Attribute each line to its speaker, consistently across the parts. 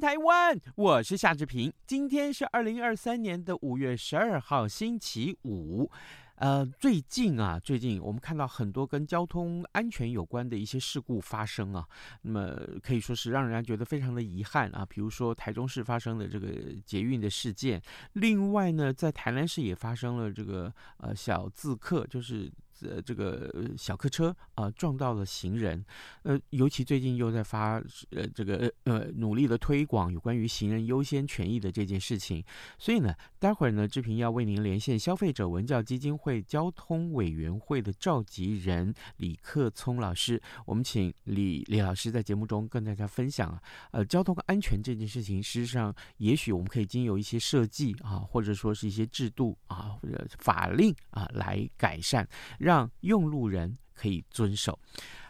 Speaker 1: 台
Speaker 2: 湾，我是夏志平。今天是二零二三年的五月十二号，星期五。呃，最近啊，最近我们看到很多跟交通安全有关的一些事故发生啊，那么可以说是让人家觉得非常的遗憾啊。比如说台中市发生的这个捷运的事件，另外呢，在台南市也发生了这个呃小自客，就是。呃，这个小客车啊、撞到了行人，呃，尤其最近又在发呃这个呃努力的推广有关于行人优先权益的这件事情，所以呢，待会儿呢，志平要为您连线消费者文教基金会交通委员会的召集人李克聪老师，我们请李李老师在节目中跟大家分享啊，呃，交通安全这件事情，事实上也许我们可以经由一些设计啊，或者说是一些制度啊或者法令啊来改善。让用路人可以遵守。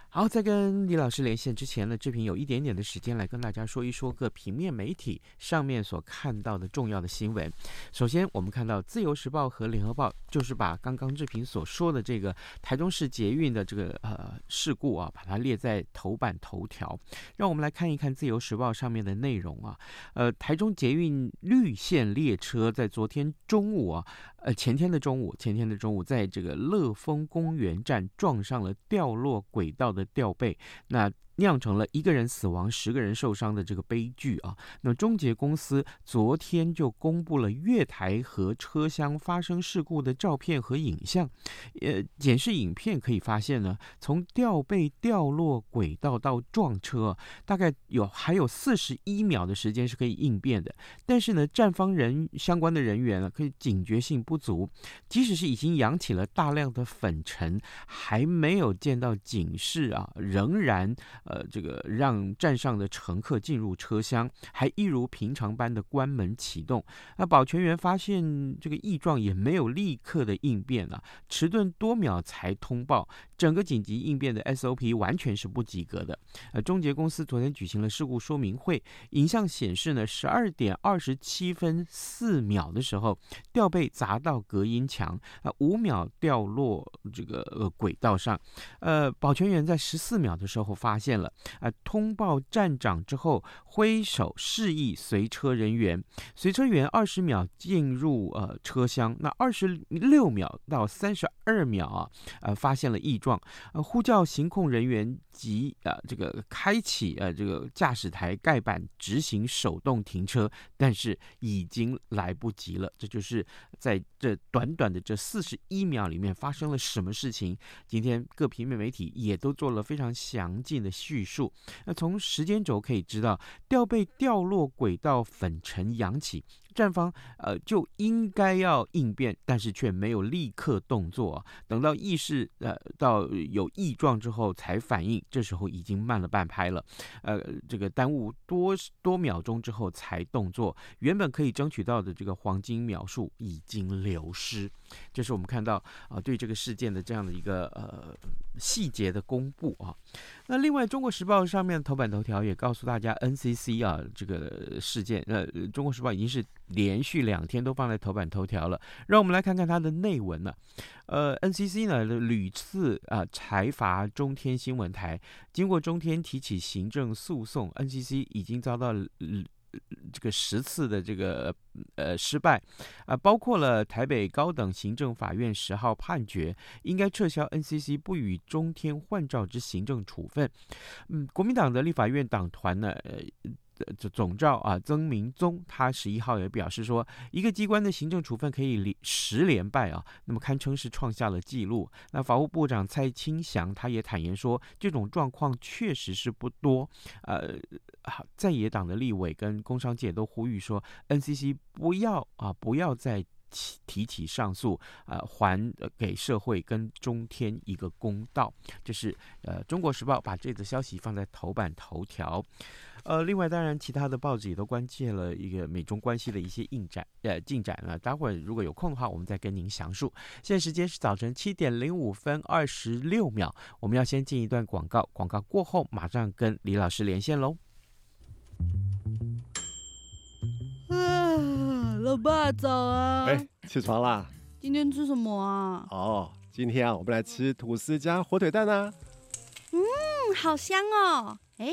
Speaker 2: 好，在跟李老师连线之前呢，志平有一点点的时间来跟大家说一说各平面媒体上面所看到的重要的新闻。首先，我们看到《自由时报》和《联合报》就是把刚刚志平所说的这个台中市捷运的这个呃事故啊，把它列在头版头条。让我们来看一看《自由时报》上面的内容啊。呃，台中捷运绿线列车在昨天中午啊。呃，前天的中午，前天的中午，在这个乐丰公园站撞上了掉落轨道的吊臂，那。酿成了一个人死亡、十个人受伤的这个悲剧啊！那么中捷公司昨天就公布了月台和车厢发生事故的照片和影像。呃，检视影片可以发现呢，从吊被掉落轨道到撞车，大概有还有四十一秒的时间是可以应变的。但是呢，站方人相关的人员呢，可以警觉性不足，即使是已经扬起了大量的粉尘，还没有见到警示啊，仍然。呃，这个让站上的乘客进入车厢，还一如平常般的关门启动。那保全员发现这个异状，也没有立刻的应变啊，迟钝多秒才通报。整个紧急应变的 SOP 完全是不及格的。呃，中捷公司昨天举行了事故说明会，影像显示呢，十二点二十七分四秒的时候，吊臂砸到隔音墙，啊，五秒掉落这个呃轨道上。呃，保全员在十四秒的时候发现。了啊！通报站长之后，挥手示意随车人员，随车员二十秒进入呃车厢，那二十六秒到三十二秒啊，呃发现了异状，呃呼叫行控人员及啊、呃、这个开启呃这个驾驶台盖板执行手动停车，但是已经来不及了。这就是在这短短的这四十一秒里面发生了什么事情？今天各平面媒体也都做了非常详尽的。叙述，那从时间轴可以知道，吊被掉落轨道，粉尘扬起。站方呃就应该要应变，但是却没有立刻动作。等到意识呃到有异状之后才反应，这时候已经慢了半拍了。呃，这个耽误多多秒钟之后才动作，原本可以争取到的这个黄金秒数已经流失。这是我们看到啊、对这个事件的这样的一个呃细节的公布啊。那另外，《中国时报》上面头版头条也告诉大家，NCC 啊这个事件，呃，《中国时报》已经是。连续两天都放在头版头条了，让我们来看看它的内文呢。呃，NCC 呢屡次啊裁罚中天新闻台，经过中天提起行政诉讼，NCC 已经遭到这个十次的这个呃失败啊，包括了台北高等行政法院十号判决，应该撤销 NCC 不予中天换照之行政处分。嗯，国民党的立法院党团呢。呃这总召啊，曾明宗他十一号也表示说，一个机关的行政处分可以连十连败啊，那么堪称是创下了纪录。那法务部长蔡清祥他也坦言说，这种状况确实是不多。呃，在野党的立委跟工商界都呼吁说，NCC 不要啊，不要再提提起上诉，呃，还给社会跟中天一个公道。这是呃，《中国时报》把这则消息放在头版头条。呃，另外当然其他的报纸也都关切了一个美中关系的一些进展，呃，进展了。待会儿如果有空的话，我们再跟您详述。现在时间是早晨七点零五分二十六秒，我们要先进一段广告，广告过后马上跟李老师连线喽。
Speaker 3: 啊，老爸早啊！
Speaker 4: 哎，起床啦！
Speaker 3: 今天吃什么啊？
Speaker 4: 哦，今天啊，我们来吃吐司加火腿蛋啊。
Speaker 3: 嗯，好香哦！哎。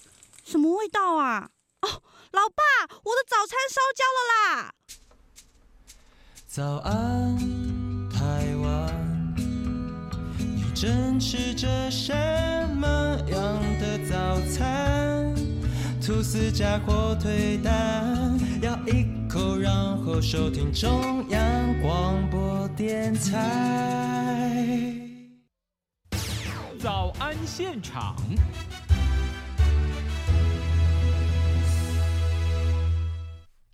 Speaker 3: 什么味道啊？哦，老爸，我的早餐烧焦了啦！
Speaker 5: 早安，台湾，你正吃着什么样的早餐？吐司加火腿蛋，咬一口，然后收听中央广播电台。
Speaker 6: 早安现场。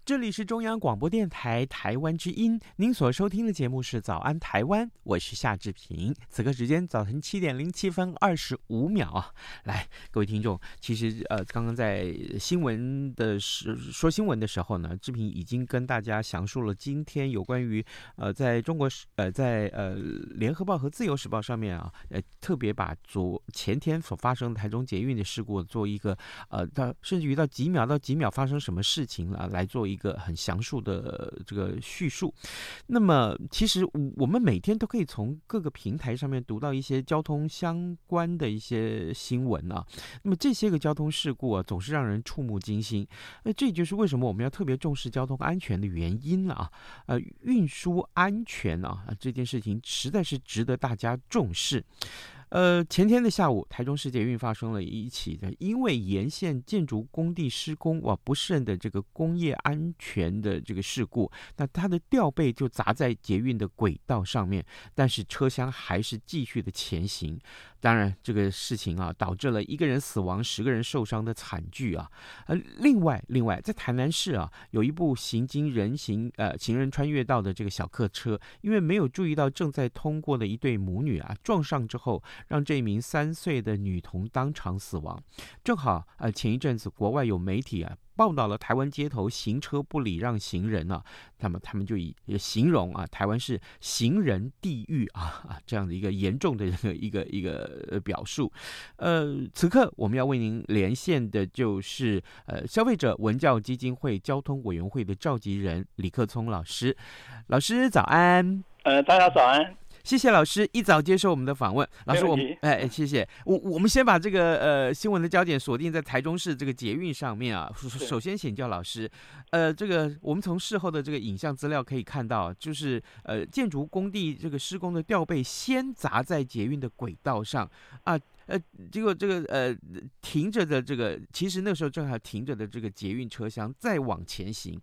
Speaker 2: 这里是中央广播电台台湾之音，您所收听的节目是《早安台湾》，我是夏志平。此刻时间早晨七点零七分二十五秒啊，来，各位听众，其实呃，刚刚在新闻的时说新闻的时候呢，志平已经跟大家详述了今天有关于呃，在中国时呃，在呃《联合报》和《自由时报》上面啊，呃，特别把昨前天所发生的台中捷运的事故做一个呃，到甚至于到几秒到几秒发生什么事情啊，来做一一个很详述的这个叙述，那么其实我们每天都可以从各个平台上面读到一些交通相关的一些新闻啊。那么这些个交通事故啊，总是让人触目惊心。那这就是为什么我们要特别重视交通安全的原因了啊。呃，运输安全啊，这件事情实在是值得大家重视。呃，前天的下午，台中市捷运发生了一起的，因为沿线建筑工地施工哇不慎的这个工业安全的这个事故，那它的吊臂就砸在捷运的轨道上面，但是车厢还是继续的前行。当然，这个事情啊，导致了一个人死亡、十个人受伤的惨剧啊。呃，另外，另外，在台南市啊，有一部行经人行呃行人穿越道的这个小客车，因为没有注意到正在通过的一对母女啊，撞上之后，让这名三岁的女童当场死亡。正好呃，前一阵子国外有媒体啊。报道了台湾街头行车不礼让行人啊，那么他们就以形容啊，台湾是行人地狱啊啊这样的一个严重的一个一个一个表述。呃，此刻我们要为您连线的就是呃消费者文教基金会交通委员会的召集人李克聪老师，老师早安。
Speaker 7: 呃，大家早安。
Speaker 2: 谢谢老师一早接受我们的访问。老师，我们哎，谢谢我。我们先把这个呃新闻的焦点锁定在台中市这个捷运上面啊。首先请教老师，呃，这个我们从事后的这个影像资料可以看到，就是呃建筑工地这个施工的吊被先砸在捷运的轨道上啊。呃，结果这个呃停着的这个，其实那时候正好停着的这个捷运车厢再往前行。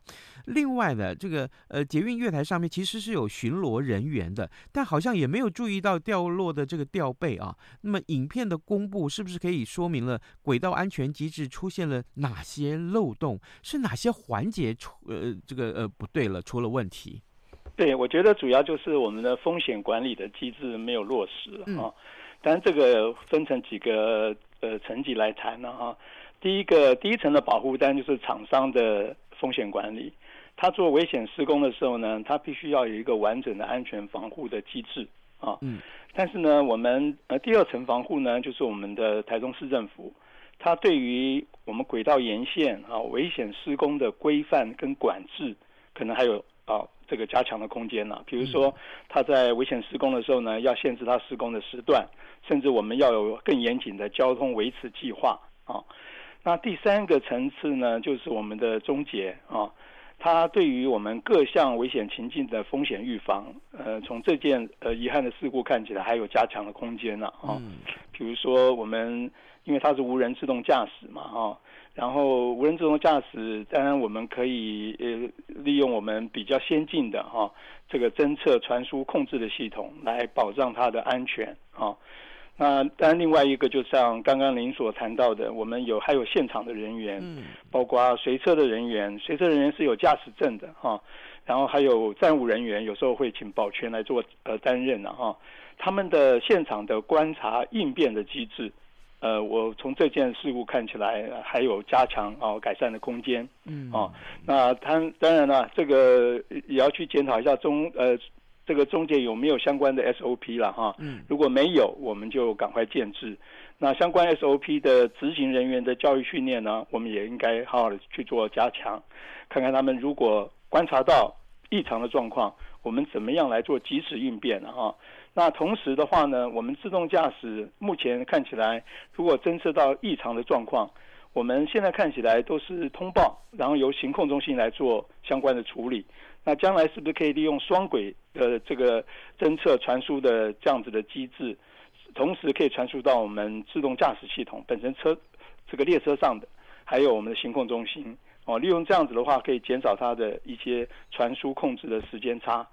Speaker 2: 另外呢，这个呃捷运月台上面其实是有巡逻人员的，但好像也没有注意到掉落的这个吊背啊。那么影片的公布是不是可以说明了轨道安全机制出现了哪些漏洞？是哪些环节出呃这个呃不对了，出了问题？
Speaker 7: 对，我觉得主要就是我们的风险管理的机制没有落实啊。嗯当然，这个分成几个呃层级来谈呢啊。第一个第一层的保护，单就是厂商的风险管理。他做危险施工的时候呢，他必须要有一个完整的安全防护的机制啊。嗯。但是呢，我们呃第二层防护呢，就是我们的台中市政府，它对于我们轨道沿线啊危险施工的规范跟管制，可能还有啊这个加强的空间呢、啊。比如说，它在危险施工的时候呢，要限制它施工的时段，甚至我们要有更严谨的交通维持计划啊。那第三个层次呢，就是我们的终结啊。它对于我们各项危险情境的风险预防，呃，从这件呃遗憾的事故看起来还有加强的空间呢啊。嗯。比如说我们因为它是无人自动驾驶嘛哈，然后无人自动驾驶，当然我们可以呃利用我们比较先进的哈这个侦测、传输、控制的系统来保障它的安全啊。那当然，另外一个就像刚刚您所谈到的，我们有还有现场的人员，嗯，包括随车的人员，随车人员是有驾驶证的哈，然后还有站务人员，有时候会请保全来做呃担任的哈，他们的现场的观察应变的机制，呃，我从这件事故看起来还有加强啊改善的空间，嗯，啊，那他当然了，这个也要去检讨一下中呃。这个中介有没有相关的 SOP 了哈？嗯，如果没有，我们就赶快建制。那相关 SOP 的执行人员的教育训练呢，我们也应该好好的去做加强，看看他们如果观察到异常的状况，我们怎么样来做及时应变哈。那同时的话呢，我们自动驾驶目前看起来，如果侦测到异常的状况，我们现在看起来都是通报，然后由行控中心来做相关的处理。那将来是不是可以利用双轨呃这个侦测传输的这样子的机制，同时可以传输到我们自动驾驶系统本身车这个列车上的，还有我们的行控中心哦，利用这样子的话，可以减少它的一些传输控制的时间差。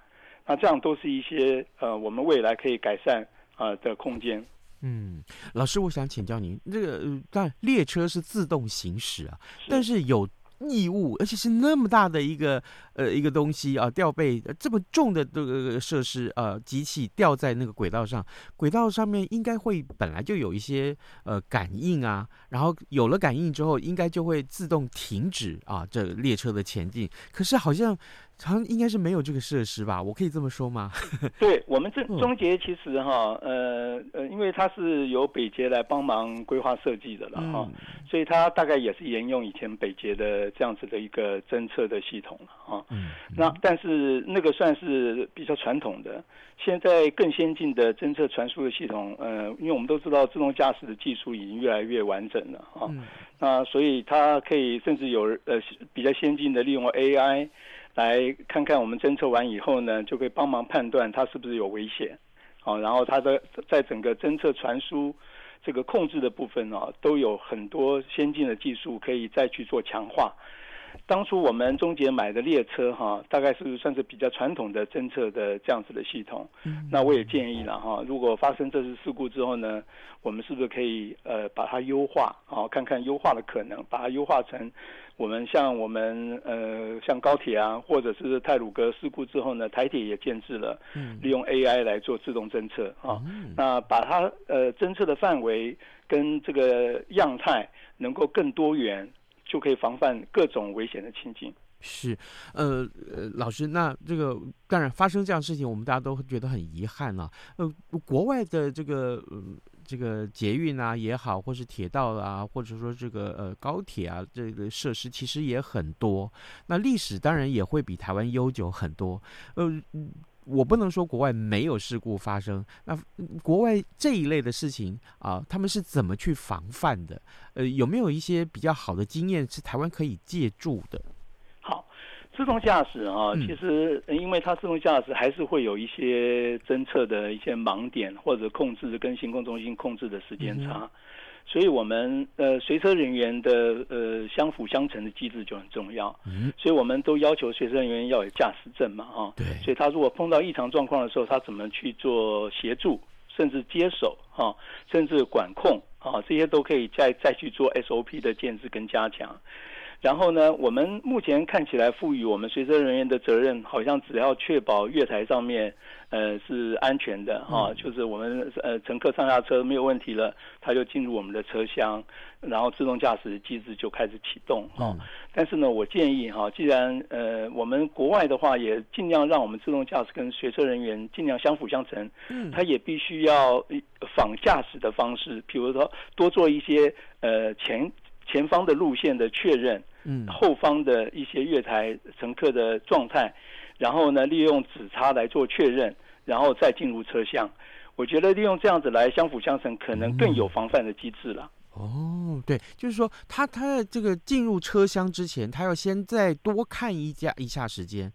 Speaker 7: 那这样都是一些呃我们未来可以改善啊、呃、的空间。
Speaker 2: 嗯，老师，我想请教您，这个但列车是自动行驶啊，是但是有。异物，而且是那么大的一个呃一个东西啊，吊被这么重的这个设施呃机器吊在那个轨道上，轨道上面应该会本来就有一些呃感应啊，然后有了感应之后，应该就会自动停止啊这列车的前进。可是好像。好像应该是没有这个设施吧？我可以这么说吗？
Speaker 7: 对，我们这中捷其实哈，呃呃，因为它是由北捷来帮忙规划设计的了哈，嗯、所以它大概也是沿用以前北捷的这样子的一个侦测的系统了哈。嗯。那但是那个算是比较传统的，现在更先进的侦测传输的系统，呃，因为我们都知道自动驾驶的技术已经越来越完整了哈。嗯。那所以它可以甚至有呃比较先进的利用 AI。来看看我们侦测完以后呢，就可以帮忙判断它是不是有危险，好，然后它的在整个侦测传输这个控制的部分呢，都有很多先进的技术可以再去做强化。当初我们中捷买的列车哈，大概是算是比较传统的侦测的这样子的系统。那我也建议了哈，如果发生这次事故之后呢，我们是不是可以呃把它优化啊，看看优化的可能，把它优化成。我们像我们呃像高铁啊，或者是泰鲁格事故之后呢，台铁也建制了，利用 AI 来做自动侦测啊。那把它呃侦测的范围跟这个样态能够更多元，就可以防范各种危险的情境。
Speaker 2: 是，呃呃，老师，那这个当然发生这样的事情，我们大家都觉得很遗憾啊。呃，国外的这个呃。这个捷运啊也好，或是铁道啊，或者说这个呃高铁啊，这个设施其实也很多。那历史当然也会比台湾悠久很多。呃，我不能说国外没有事故发生。那国外这一类的事情啊，他们是怎么去防范的？呃，有没有一些比较好的经验是台湾可以借助的？
Speaker 7: 自动驾驶啊，其实因为它自动驾驶还是会有一些侦测的一些盲点，或者控制跟行控中心控制的时间差，嗯、所以我们呃随车人员的呃相辅相成的机制就很重要。嗯，所以我们都要求随车人员要有驾驶证嘛，哈。对。所以他如果碰到异常状况的时候，他怎么去做协助，甚至接手哈，甚至管控啊，这些都可以再再去做 SOP 的建制跟加强。然后呢，我们目前看起来赋予我们随车人员的责任，好像只要确保月台上面。呃，是安全的哈、哦，就是我们呃乘客上下车没有问题了，他就进入我们的车厢，然后自动驾驶机制就开始启动哈、哦。但是呢，我建议哈，既然呃我们国外的话也尽量让我们自动驾驶跟随车人员尽量相辅相成，嗯，他也必须要仿驾驶的方式，比如说多做一些呃前前方的路线的确认，嗯，后方的一些月台乘客的状态。然后呢，利用指差来做确认，然后再进入车厢。我觉得利用这样子来相辅相成，可能更有防范的机制了。
Speaker 2: 哦，对，就是说他他在这个进入车厢之前，他要先再多看一下一下时间。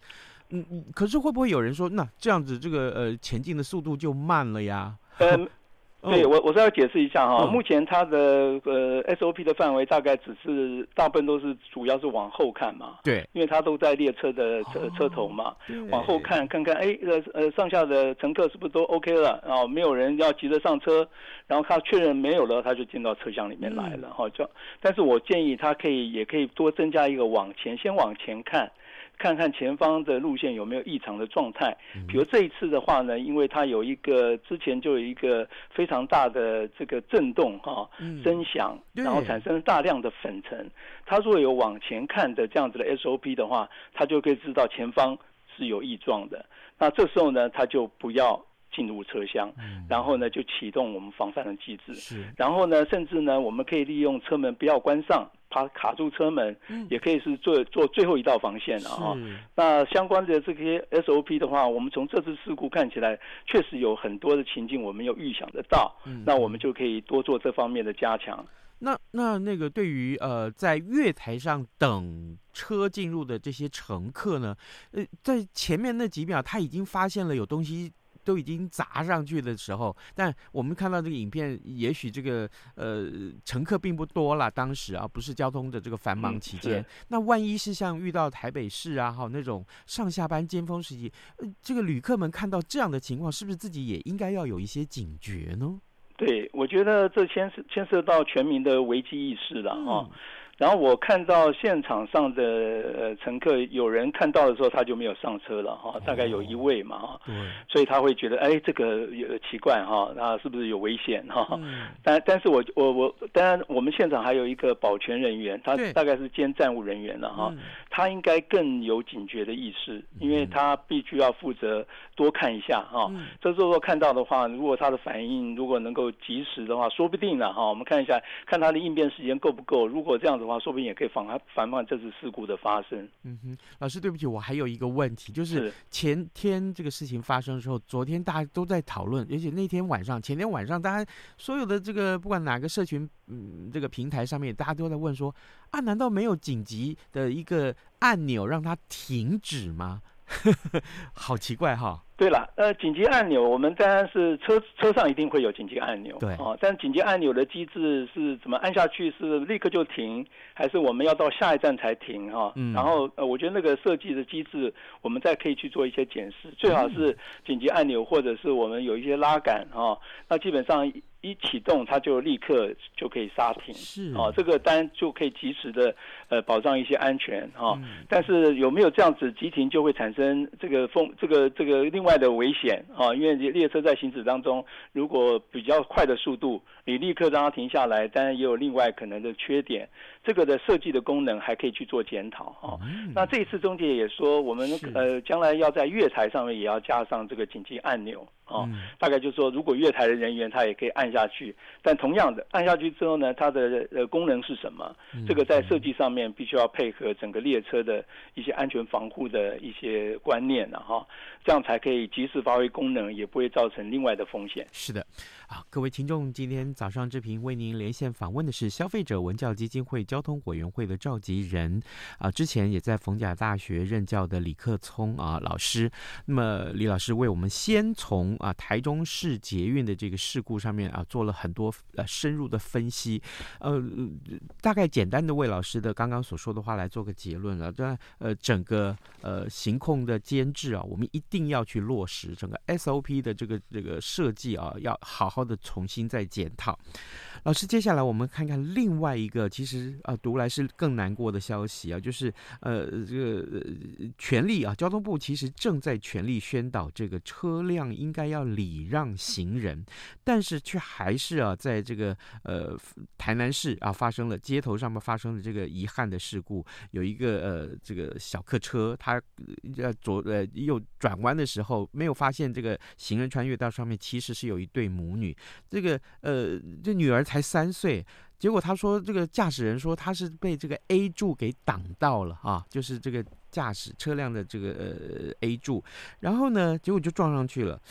Speaker 2: 嗯嗯，可是会不会有人说，那这样子这个呃前进的速度就慢了呀？
Speaker 7: 嗯。对我，我是要解释一下哈。目前它的呃 SOP 的范围大概只是大部分都是主要是往后看嘛。
Speaker 2: 对，
Speaker 7: 因为它都在列车的车车头嘛，往后看看看，哎呃呃上下的乘客是不是都 OK 了？然后没有人要急着上车，然后他确认没有了，他就进到车厢里面来了哈。就，但是我建议他可以也可以多增加一个往前，先往前看。看看前方的路线有没有异常的状态，比如这一次的话呢，因为它有一个之前就有一个非常大的这个震动哈，声响，然后产生大量的粉尘。它如果有往前看的这样子的 SOP 的话，它就可以知道前方是有异状的。那这时候呢，它就不要进入车厢，然后呢就启动我们防范的机制。是然后呢，甚至呢，我们可以利用车门不要关上。它卡住车门，也可以是做做最后一道防线了哦。那相关的这些 SOP 的话，我们从这次事故看起来，确实有很多的情境我们有预想得到。嗯那我们就可以多做这方面的加强。
Speaker 2: 那那那个对于呃在月台上等车进入的这些乘客呢，呃，在前面那几秒他已经发现了有东西。都已经砸上去的时候，但我们看到这个影片，也许这个呃乘客并不多了，当时啊不是交通的这个繁忙期间。嗯、那万一是像遇到台北市啊，哈那种上下班尖峰时期，呃，这个旅客们看到这样的情况，是不是自己也应该要有一些警觉呢？
Speaker 7: 对，我觉得这牵涉牵涉到全民的危机意识了啊。嗯然后我看到现场上的呃乘客，有人看到的时候他就没有上车了哈，大概有一位嘛哈，所以他会觉得哎这个有奇怪哈，那是不是有危险哈？但但是我我我当然我们现场还有一个保全人员，他大概是兼站务人员了哈，他应该更有警觉的意识，因为他必须要负责多看一下哈。这时候看到的话，如果他的反应如果能够及时的话，说不定了哈。我们看一下，看他的应变时间够不够。如果这样子。话说不定也可以防防范这次事故的发生。
Speaker 2: 嗯哼，老师对不起，我还有一个问题，就是前天这个事情发生的时候，昨天大家都在讨论，而且那天晚上、前天晚上，大家所有的这个不管哪个社群，嗯，这个平台上面，大家都在问说啊，难道没有紧急的一个按钮让它停止吗？好奇怪哈。
Speaker 7: 对了，呃，紧急按钮，我们当然是车车上一定会有紧急按钮，
Speaker 2: 对，
Speaker 7: 哦，但紧急按钮的机制是怎么按下去？是立刻就停，还是我们要到下一站才停？哈、哦，嗯，然后呃，我觉得那个设计的机制，我们再可以去做一些检视，最好是紧急按钮，或者是我们有一些拉杆，哈、哦，那基本上。一启动，它就立刻就可以刹停，是啊、哦，这个当然就可以及时的呃保障一些安全哈。哦嗯、但是有没有这样子急停就会产生这个风这个这个另外的危险啊、哦？因为列车在行驶当中，如果比较快的速度，你立刻让它停下来，当然也有另外可能的缺点。这个的设计的功能还可以去做检讨哈。哦嗯、那这一次中介也说，我们呃将来要在月台上面也要加上这个紧急按钮。哦，嗯、大概就是说，如果月台的人员他也可以按下去，但同样的按下去之后呢，它的呃功能是什么？嗯、这个在设计上面必须要配合整个列车的一些安全防护的一些观念了哈，这样才可以及时发挥功能，也不会造成另外的风险。
Speaker 2: 是的，啊，各位听众，今天早上志平为您连线访问的是消费者文教基金会交通委员会的召集人啊，之前也在逢甲大学任教的李克聪啊老师。那么李老师为我们先从啊，台中市捷运的这个事故上面啊，做了很多呃深入的分析，呃，大概简单的为老师的刚刚所说的话来做个结论了。这呃，整个呃行控的监制啊，我们一定要去落实整个 SOP 的这个这个设计啊，要好好的重新再检讨。老师，接下来我们看看另外一个，其实啊读来是更难过的消息啊，就是呃这个权力啊，交通部其实正在全力宣导这个车辆应该要礼让行人，但是却还是啊在这个呃台南市啊发生了街头上面发生了这个遗憾的事故，有一个呃这个小客车，它呃左呃右转弯的时候没有发现这个行人穿越道上面其实是有一对母女，这个呃这女儿才三岁。结果他说，这个驾驶人说他是被这个 A 柱给挡到了啊，就是这个驾驶车辆的这个呃 A 柱，然后呢，结果就撞上去了。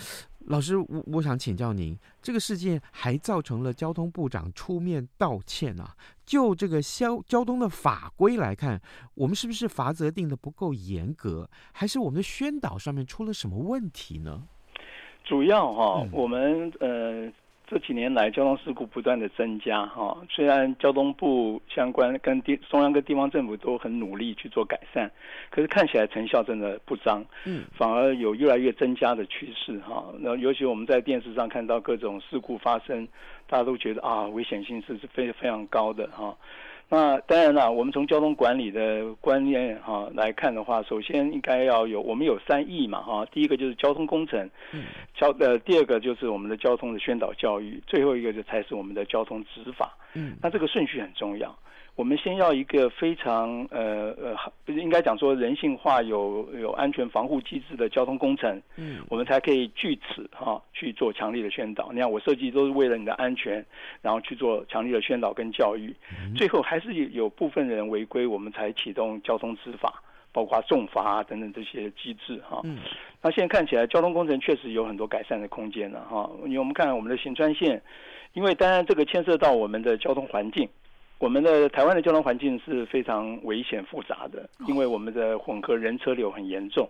Speaker 2: 老师，我我想请教您，这个事件还造成了交通部长出面道歉啊？就这个交交通的法规来看，我们是不是罚则定的不够严格，还是我们的宣导上面出了什么问题呢？
Speaker 7: 主要哈，
Speaker 2: 嗯、
Speaker 7: 我们呃。这几年来，交通事故不断的增加，哈。虽然交通部相关跟地中央跟地方政府都很努力去做改善，可是看起来成效真的不彰，嗯，反而有越来越增加的趋势，哈。那尤其我们在电视上看到各种事故发生，大家都觉得啊，危险性是是非非常高的，哈。那当然了，我们从交通管理的观念哈来看的话，首先应该要有我们有三义嘛哈，第一个就是交通工程，交呃第二个就是我们的交通的宣导教育，最后一个就才是我们的交通执法。嗯，那这个顺序很重要。我们先要一个非常呃呃，应该讲说人性化有有安全防护机制的交通工程，嗯，我们才可以据此哈、啊、去做强力的宣导。你看我设计都是为了你的安全，然后去做强力的宣导跟教育，最后还是有部分人违规，我们才启动交通执法，包括重罚、啊、等等这些机制哈。啊、嗯，那现在看起来交通工程确实有很多改善的空间了哈。因为我们看我们的行川线，因为当然这个牵涉到我们的交通环境。我们的台湾的交通环境是非常危险复杂的，因为我们的混合人车流很严重，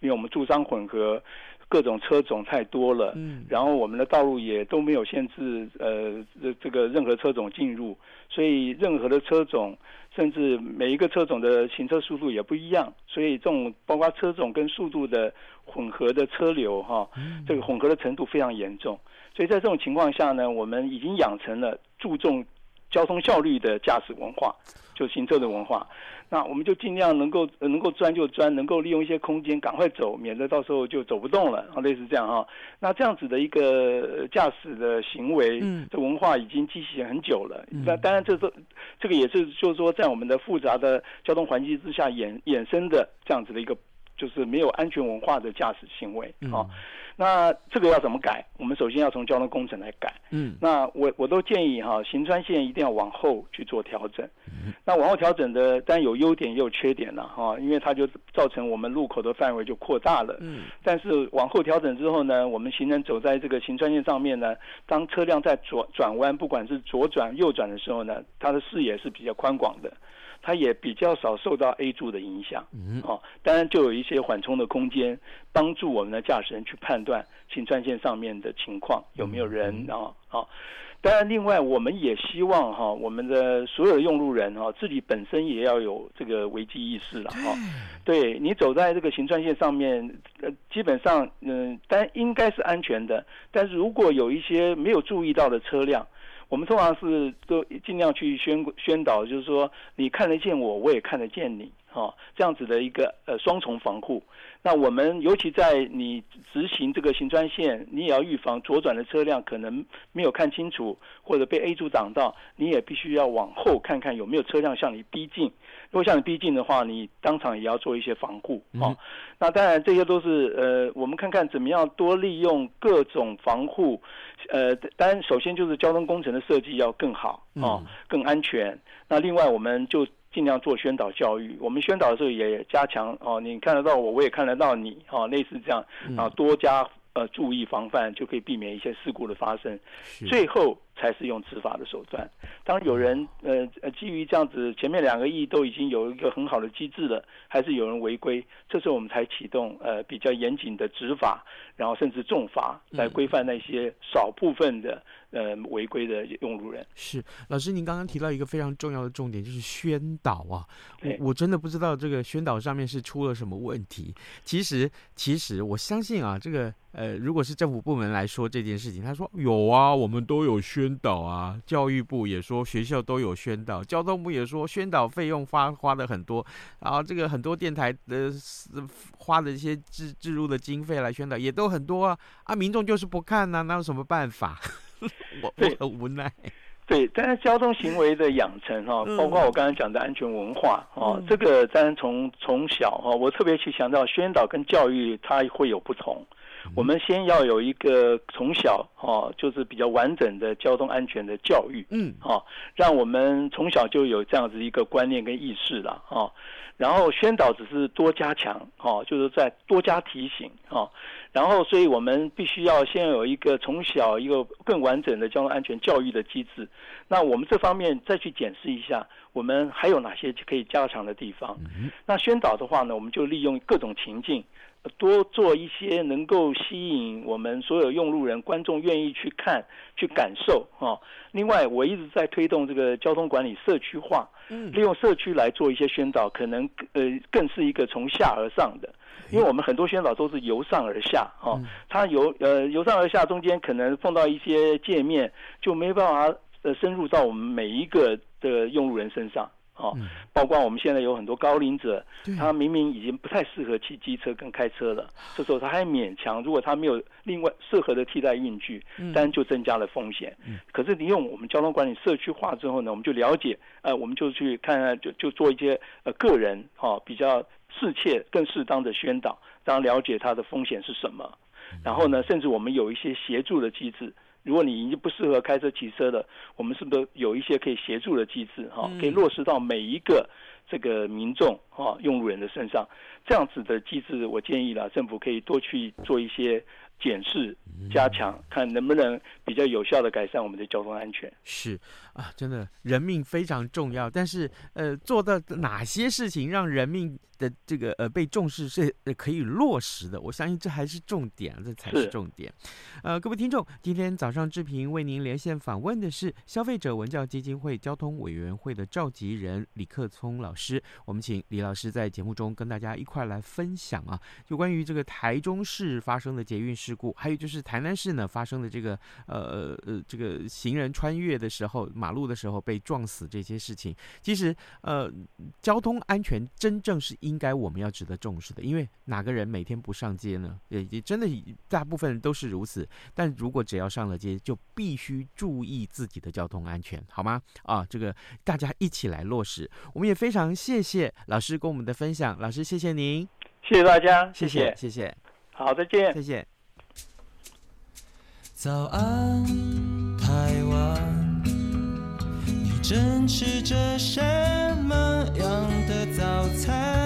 Speaker 7: 因为我们住商混合，各种车种太多了，嗯，然后我们的道路也都没有限制，呃，这这个任何车种进入，所以任何的车种，甚至每一个车种的行车速度也不一样，所以这种包括车种跟速度的混合的车流，哈，这个混合的程度非常严重，所以在这种情况下呢，我们已经养成了注重。交通效率的驾驶文化，就行车的文化。那我们就尽量能够能够钻就钻，能够利用一些空间赶快走，免得到时候就走不动了。啊，类似这样哈。那这样子的一个驾驶的行为，嗯，这文化已经积习很久了。那、嗯、当然，这是这个也是就是说，在我们的复杂的交通环境之下衍衍生的这样子的一个，就是没有安全文化的驾驶行为啊。嗯那这个要怎么改？我们首先要从交通工程来改。嗯，那我我都建议哈，行川线一定要往后去做调整。嗯，那往后调整的，当然有优点也有缺点了哈，因为它就造成我们路口的范围就扩大了。嗯，但是往后调整之后呢，我们行人走在这个行川线上面呢，当车辆在左转弯，不管是左转右转的时候呢，它的视野是比较宽广的。它也比较少受到 A 柱的影响，嗯，哦，当然就有一些缓冲的空间，帮助我们的驾驶人去判断行川线上面的情况有没有人，然后，哦，当然另外我们也希望哈，我们的所有的用路人哈，自己本身也要有这个危机意识了哈，对，你走在这个行川线上面，呃，基本上嗯，但应该是安全的，但是如果有一些没有注意到的车辆。我们通常是都尽量去宣宣导，就是说你看得见我，我也看得见你，哈，这样子的一个呃双重防护。那我们尤其在你执行这个行专线，你也要预防左转的车辆可能没有看清楚，或者被 A 柱挡到，你也必须要往后看看有没有车辆向你逼近。如果向你逼近的话，你当场也要做一些防护，哦。嗯、那当然这些都是呃，我们看看怎么样多利用各种防护。呃，当然首先就是交通工程的设计要更好，哦，更安全。那另外我们就尽量做宣导教育。我们宣导的时候也加强哦，你看得到我，我也看得到你，哦，类似这样啊，多加。呃，注意防范就可以避免一些事故的发生，是最后才是用执法的手段。当有人呃呃基于这样子，前面两个亿都已经有一个很好的机制了，还是有人违规，这时候我们才启动呃比较严谨的执法，然后甚至重罚来规范那些少部分的呃违规的用路人。
Speaker 2: 是老师，您刚刚提到一个非常重要的重点，就是宣导啊。我我真的不知道这个宣导上面是出了什么问题。其实其实我相信啊，这个。呃，如果是政府部门来说这件事情，他说有啊，我们都有宣导啊，教育部也说学校都有宣导，交通部也说宣导费用花花的很多，然后这个很多电台的花的一些置置入的经费来宣导也都很多啊，啊，民众就是不看呐、啊，那有什么办法？我我很无奈。
Speaker 7: 对，但是交通行为的养成哈，包括我刚才讲的安全文化哦，这个当然从从小哈，我特别去强调宣导跟教育它会有不同。我们先要有一个从小哦，就是比较完整的交通安全的教育，嗯，哦，让我们从小就有这样子一个观念跟意识了，哈。然后宣导只是多加强，哈，就是在多加提醒，哈。然后，所以我们必须要先有一个从小一个更完整的交通安全教育的机制。那我们这方面再去检视一下，我们还有哪些可以加强的地方？那宣导的话呢，我们就利用各种情境。多做一些能够吸引我们所有用路人、观众愿意去看、去感受啊。另外，我一直在推动这个交通管理社区化，利用社区来做一些宣导，可能呃更是一个从下而上的，因为我们很多宣导都是由上而下啊，它由呃由上而下中间可能碰到一些界面，就没办法呃深入到我们每一个的用路人身上。哦，包括我们现在有很多高龄者，他明明已经不太适合骑机车跟开车了，这时候他还勉强，如果他没有另外适合的替代运具，当然就增加了风险。可是你用我们交通管理社区化之后呢，我们就了解，呃，我们就去看看，就就做一些呃个人哈比较适切、更适当的宣导，让他了解他的风险是什么。然后呢，甚至我们有一些协助的机制。如果你已经不适合开车骑车的，我们是不是有一些可以协助的机制哈，可以落实到每一个这个民众哈用路人的身上？这样子的机制，我建议了，政府可以多去做一些检视、加强，看能不能比较有效的改善我们的交通安全。
Speaker 2: 是啊，真的，人命非常重要，但是呃，做到哪些事情让人命的这个呃被重视是可以落实的，我相信这还是重点，这才是重点。呃，各位听众，今天早上志平为您连线访问的是消费者文教基金会交通委员会的召集人李克聪老师。我们请李老师在节目中跟大家一块来分享啊，就关于这个台中市发生的捷运事故，还有就是台南市呢发生的这个呃呃这个行人穿越的时候马路的时候被撞死这些事情。其实呃，交通安全真正是。应该我们要值得重视的，因为哪个人每天不上街呢？也也真的大部分人都是如此。但如果只要上了街，就必须注意自己的交通安全，好吗？啊，这个大家一起来落实。我们也非常谢谢老师跟我们的分享，老师谢谢您，
Speaker 7: 谢谢大家，
Speaker 2: 谢谢谢谢，
Speaker 7: 好，再见，
Speaker 2: 谢谢。
Speaker 5: 早安，台湾，你正吃着什么样的早餐？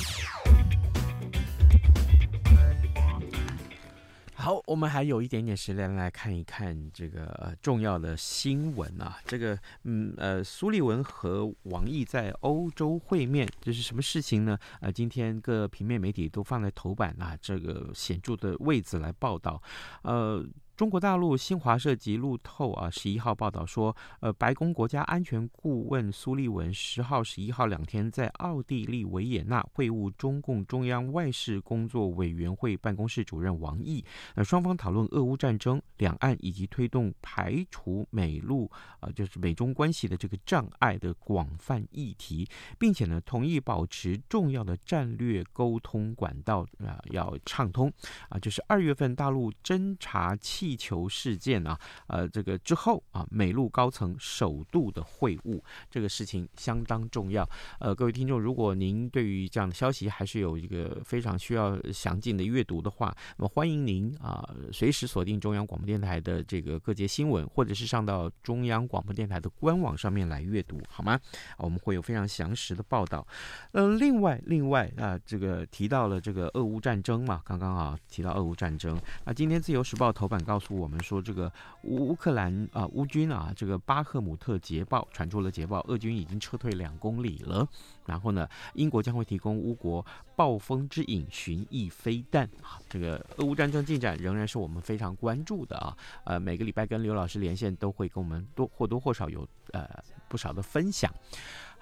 Speaker 2: 好，我们还有一点点时间来看一看这个、重要的新闻啊。这个，嗯呃，苏利文和王毅在欧洲会面，这是什么事情呢？呃，今天各平面媒体都放在头版啊，这个显著的位置来报道，呃。中国大陆新华社及路透啊，十一号报道说，呃，白宫国家安全顾问苏利文十号、十一号两天在奥地利维也纳会晤中共中央外事工作委员会办公室主任王毅，呃，双方讨论俄乌战争、两岸以及推动排除美陆啊，就是美中关系的这个障碍的广泛议题，并且呢，同意保持重要的战略沟通管道啊要畅通啊，就是二月份大陆侦察气。地球事件啊，呃，这个之后啊，美陆高层首度的会晤，这个事情相当重要。呃，各位听众，如果您对于这样的消息还是有一个非常需要详尽的阅读的话，那么欢迎您啊，随时锁定中央广播电台的这个各节新闻，或者是上到中央广播电台的官网上面来阅读，好吗？我们会有非常详实的报道。呃，另外，另外啊，这个提到了这个俄乌战争嘛，刚刚啊提到俄乌战争啊，今天自由时报头版告诉我们说，这个乌克兰啊乌军啊这个巴赫姆特捷报传出了捷报，俄军已经撤退两公里了。然后呢，英国将会提供乌国暴风之影巡弋飞弹。这个俄乌战争进展仍然是我们非常关注的啊。呃，每个礼拜跟刘老师连线都会跟我们多或多或少有呃不少的分享。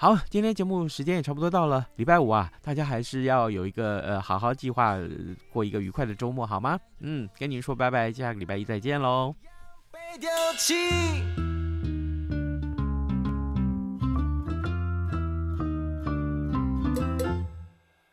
Speaker 2: 好，今天节目时间也差不多到了，礼拜五啊，大家还是要有一个呃好好计划过一个愉快的周末，好吗？嗯，跟您说拜拜，下个礼拜一再见喽。被丢弃